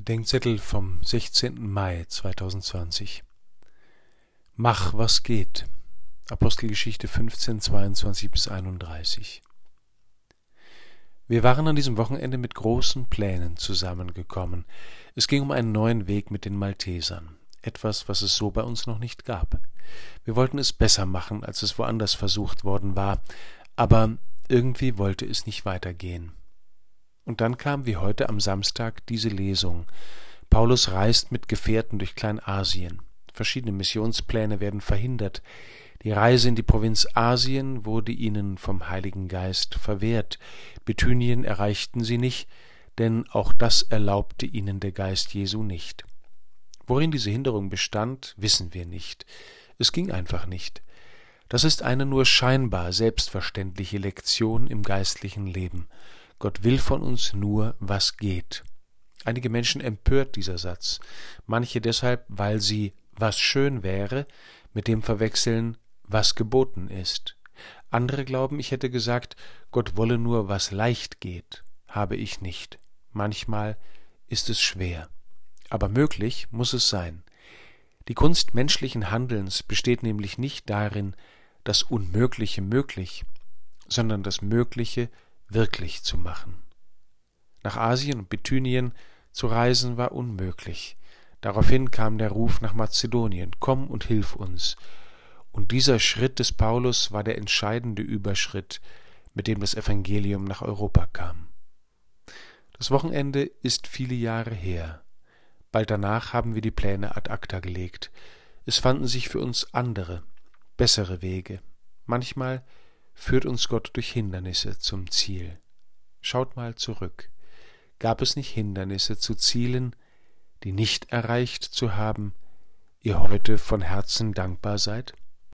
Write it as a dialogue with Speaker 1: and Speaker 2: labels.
Speaker 1: Bedenkzettel vom 16. Mai 2020 Mach, was geht. Apostelgeschichte 15, 22 bis 31 Wir waren an diesem Wochenende mit großen Plänen zusammengekommen. Es ging um einen neuen Weg mit den Maltesern. Etwas, was es so bei uns noch nicht gab. Wir wollten es besser machen, als es woanders versucht worden war, aber irgendwie wollte es nicht weitergehen. Und dann kam wie heute am Samstag diese Lesung. Paulus reist mit Gefährten durch Kleinasien. Verschiedene Missionspläne werden verhindert. Die Reise in die Provinz Asien wurde ihnen vom Heiligen Geist verwehrt. Bithynien erreichten sie nicht, denn auch das erlaubte ihnen der Geist Jesu nicht. Worin diese Hinderung bestand, wissen wir nicht. Es ging einfach nicht. Das ist eine nur scheinbar selbstverständliche Lektion im geistlichen Leben. Gott will von uns nur, was geht. Einige Menschen empört dieser Satz, manche deshalb, weil sie was schön wäre mit dem verwechseln, was geboten ist. Andere glauben, ich hätte gesagt, Gott wolle nur, was leicht geht, habe ich nicht. Manchmal ist es schwer. Aber möglich muss es sein. Die Kunst menschlichen Handelns besteht nämlich nicht darin, das Unmögliche möglich, sondern das Mögliche wirklich zu machen. Nach Asien und Bithynien zu reisen war unmöglich. Daraufhin kam der Ruf nach Mazedonien, komm und hilf uns. Und dieser Schritt des Paulus war der entscheidende Überschritt, mit dem das Evangelium nach Europa kam. Das Wochenende ist viele Jahre her. Bald danach haben wir die Pläne ad acta gelegt. Es fanden sich für uns andere, bessere Wege. Manchmal führt uns Gott durch Hindernisse zum Ziel. Schaut mal zurück. Gab es nicht Hindernisse zu Zielen, die nicht erreicht zu haben, ihr heute von Herzen dankbar seid?